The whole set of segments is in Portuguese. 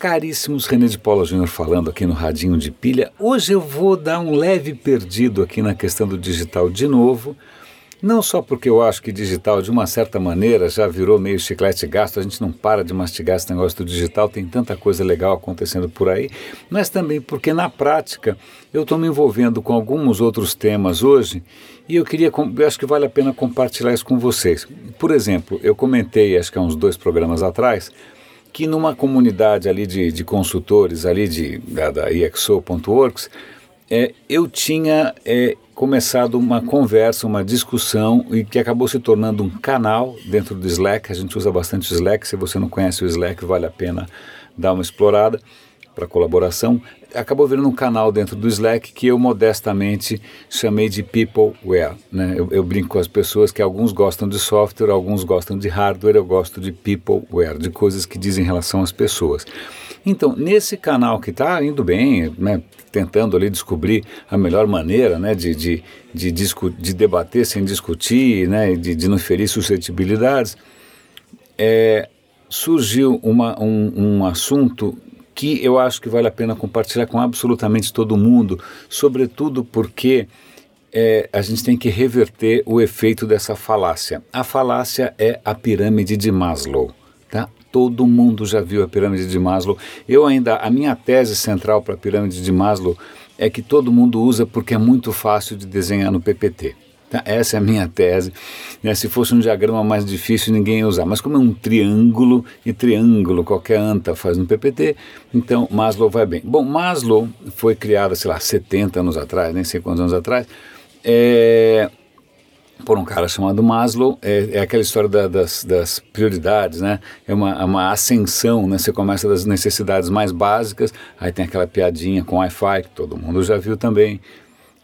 Caríssimos, René de Paula Júnior falando aqui no Radinho de Pilha. Hoje eu vou dar um leve perdido aqui na questão do digital de novo. Não só porque eu acho que digital, de uma certa maneira, já virou meio chiclete gasto, a gente não para de mastigar esse negócio do digital, tem tanta coisa legal acontecendo por aí, mas também porque na prática eu estou me envolvendo com alguns outros temas hoje e eu queria, eu acho que vale a pena compartilhar isso com vocês. Por exemplo, eu comentei, acho que há uns dois programas atrás, que numa comunidade ali de, de consultores ali de, da, da EXO.works, é, eu tinha é, começado uma conversa, uma discussão e que acabou se tornando um canal dentro do Slack. A gente usa bastante o Slack. Se você não conhece o Slack, vale a pena dar uma explorada para colaboração acabou virando um canal dentro do Slack que eu modestamente chamei de Peopleware. Né? Eu, eu, brinco com as pessoas que alguns gostam de software, alguns gostam de hardware, eu gosto de Peopleware, de coisas que dizem relação às pessoas. Então, nesse canal que está indo bem, né, tentando ali descobrir a melhor maneira né, de, de, de, de debater sem discutir, né, de, de não ferir suscetibilidades, é, surgiu uma, um, um assunto que eu acho que vale a pena compartilhar com absolutamente todo mundo, sobretudo porque é, a gente tem que reverter o efeito dessa falácia. A falácia é a pirâmide de Maslow. Tá? Todo mundo já viu a pirâmide de Maslow. Eu ainda, a minha tese central para a pirâmide de Maslow é que todo mundo usa porque é muito fácil de desenhar no PPT. Tá? Essa é a minha tese. Né? Se fosse um diagrama mais difícil, ninguém ia usar. Mas como é um triângulo, e triângulo qualquer anta faz no PPT, então Maslow vai bem. Bom, Maslow foi criado, sei lá, 70 anos atrás, nem sei quantos anos atrás, é, por um cara chamado Maslow, é, é aquela história da, das, das, prioridades, né? É uma, é uma ascensão, né? Você começa das necessidades mais básicas, aí tem aquela piadinha com Wi-Fi, que todo mundo já viu também,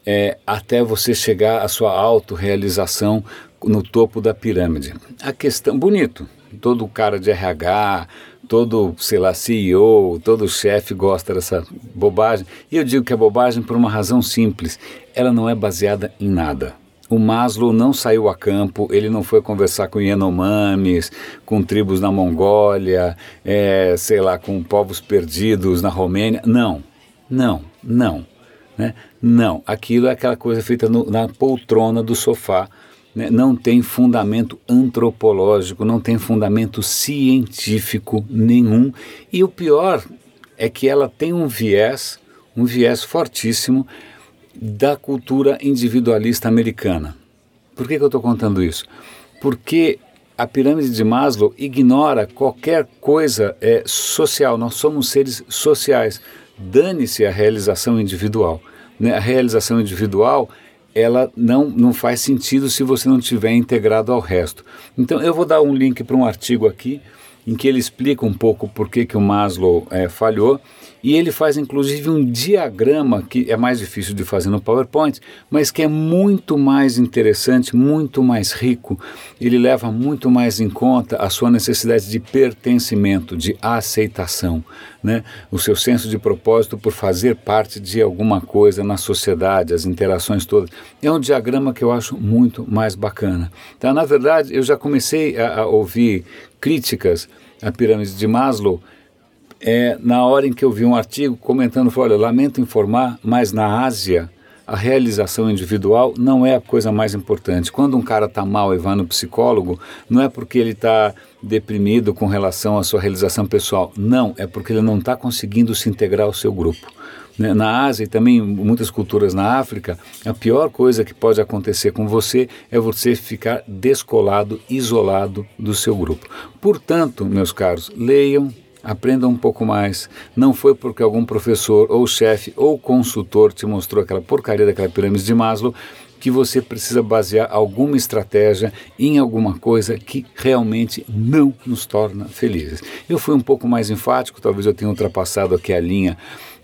é, até você chegar à sua autorrealização no topo da pirâmide. A questão, bonito, todo cara de RH, todo, sei lá, CEO, todo chefe gosta dessa bobagem. E eu digo que é bobagem por uma razão simples: ela não é baseada em nada. O Maslow não saiu a campo, ele não foi conversar com Yanomamis, com tribos na Mongólia, é, sei lá, com povos perdidos na Romênia. Não, não, não. Né? Não, aquilo é aquela coisa feita no, na poltrona do sofá, né? não tem fundamento antropológico, não tem fundamento científico nenhum. E o pior é que ela tem um viés, um viés fortíssimo da cultura individualista americana. Por que, que eu estou contando isso? Porque a pirâmide de Maslow ignora qualquer coisa é, social. Nós somos seres sociais dane-se a realização individual. Né? A realização individual ela não, não faz sentido se você não tiver integrado ao resto. Então eu vou dar um link para um artigo aqui em que ele explica um pouco por que, que o Maslow é, falhou e ele faz inclusive um diagrama que é mais difícil de fazer no PowerPoint, mas que é muito mais interessante, muito mais rico. Ele leva muito mais em conta a sua necessidade de pertencimento, de aceitação, né? o seu senso de propósito por fazer parte de alguma coisa na sociedade, as interações todas. É um diagrama que eu acho muito mais bacana. Então, na verdade, eu já comecei a, a ouvir críticas à pirâmide de Maslow é, na hora em que eu vi um artigo comentando, olha, lamento informar, mas na Ásia a realização individual não é a coisa mais importante. Quando um cara está mal e vai no psicólogo, não é porque ele está deprimido com relação à sua realização pessoal. Não, é porque ele não está conseguindo se integrar ao seu grupo. Né, na Ásia e também muitas culturas na África, a pior coisa que pode acontecer com você é você ficar descolado, isolado do seu grupo. Portanto, meus caros, leiam, aprenda um pouco mais. Não foi porque algum professor ou chefe ou consultor te mostrou aquela porcaria daquela pirâmide de Maslow que você precisa basear alguma estratégia em alguma coisa que realmente não nos torna felizes. Eu fui um pouco mais enfático, talvez eu tenha ultrapassado aqui a linha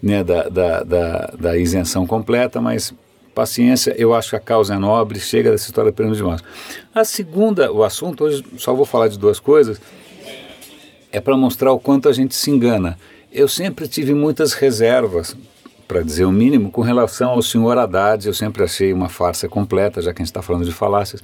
né, da, da, da, da isenção completa, mas paciência, eu acho que a causa é nobre, chega dessa história pirâmide de Maslow. A segunda, o assunto, hoje só vou falar de duas coisas, é para mostrar o quanto a gente se engana. Eu sempre tive muitas reservas, para dizer o mínimo, com relação ao senhor Haddad. Eu sempre achei uma farsa completa, já que a gente está falando de falácias.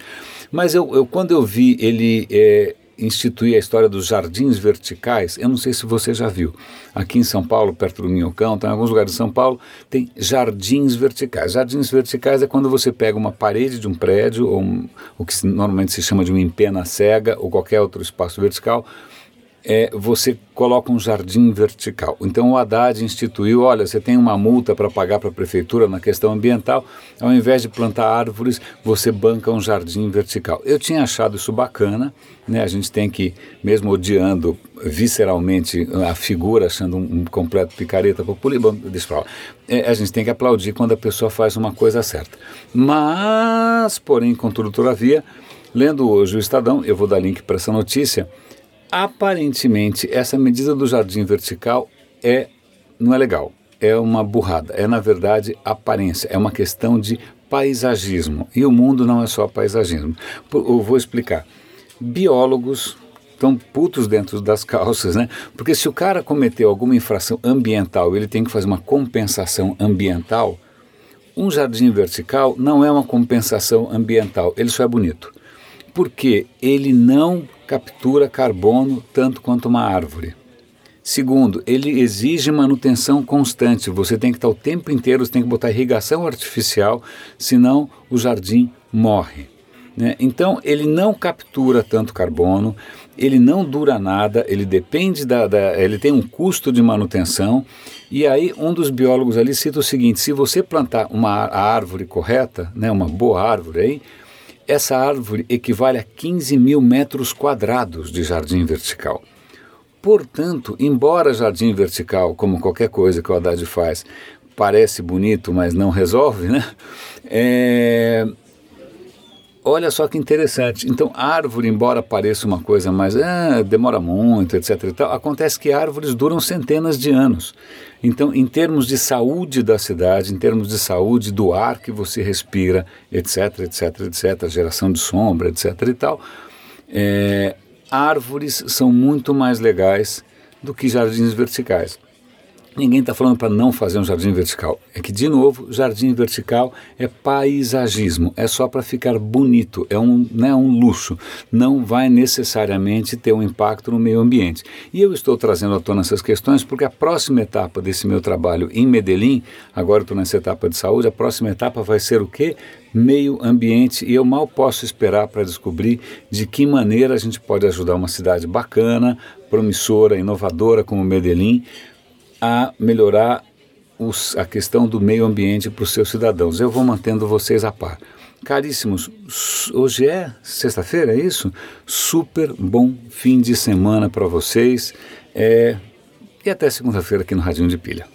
Mas eu, eu, quando eu vi ele é, instituir a história dos jardins verticais. Eu não sei se você já viu. Aqui em São Paulo, perto do Minhocão, tem alguns lugares de São Paulo, tem jardins verticais. Jardins verticais é quando você pega uma parede de um prédio, ou um, o que normalmente se chama de uma empena cega, ou qualquer outro espaço vertical, é, você coloca um jardim vertical. Então o Haddad instituiu, olha, você tem uma multa para pagar para a prefeitura na questão ambiental, ao invés de plantar árvores, você banca um jardim vertical. Eu tinha achado isso bacana, né? A gente tem que, mesmo odiando visceralmente a figura, achando um, um completo picareta populista, deixa eu é, a gente tem que aplaudir quando a pessoa faz uma coisa certa. Mas, porém, contudo, todavia, lendo hoje o Estadão, eu vou dar link para essa notícia, Aparentemente, essa medida do jardim vertical é não é legal, é uma burrada, é na verdade aparência, é uma questão de paisagismo. E o mundo não é só paisagismo. Eu vou explicar. Biólogos estão putos dentro das calças, né? Porque se o cara cometeu alguma infração ambiental, ele tem que fazer uma compensação ambiental. Um jardim vertical não é uma compensação ambiental, ele só é bonito. Porque ele não captura carbono tanto quanto uma árvore. Segundo, ele exige manutenção constante. Você tem que estar o tempo inteiro, você tem que botar irrigação artificial, senão o jardim morre. Né? Então, ele não captura tanto carbono, ele não dura nada, ele depende da, da, ele tem um custo de manutenção. E aí, um dos biólogos ali cita o seguinte: se você plantar uma árvore correta, né, uma boa árvore aí, essa árvore equivale a 15 mil metros quadrados de jardim vertical. Portanto, embora jardim vertical, como qualquer coisa que o Haddad faz, parece bonito, mas não resolve, né? É, Olha só que interessante. Então, árvore, embora pareça uma coisa mais. Ah, demora muito, etc. E tal, acontece que árvores duram centenas de anos. Então, em termos de saúde da cidade, em termos de saúde do ar que você respira, etc., etc., etc., geração de sombra, etc. e tal, é, árvores são muito mais legais do que jardins verticais. Ninguém está falando para não fazer um jardim vertical. É que, de novo, jardim vertical é paisagismo, é só para ficar bonito, é um, né, um luxo. Não vai necessariamente ter um impacto no meio ambiente. E eu estou trazendo à tona essas questões porque a próxima etapa desse meu trabalho em Medellín, agora estou nessa etapa de saúde, a próxima etapa vai ser o quê? Meio ambiente. E eu mal posso esperar para descobrir de que maneira a gente pode ajudar uma cidade bacana, promissora, inovadora como Medellín a melhorar os, a questão do meio ambiente para os seus cidadãos. Eu vou mantendo vocês a par. Caríssimos, hoje é sexta-feira, é isso? Super bom fim de semana para vocês. É, e até segunda-feira aqui no Radinho de Pilha.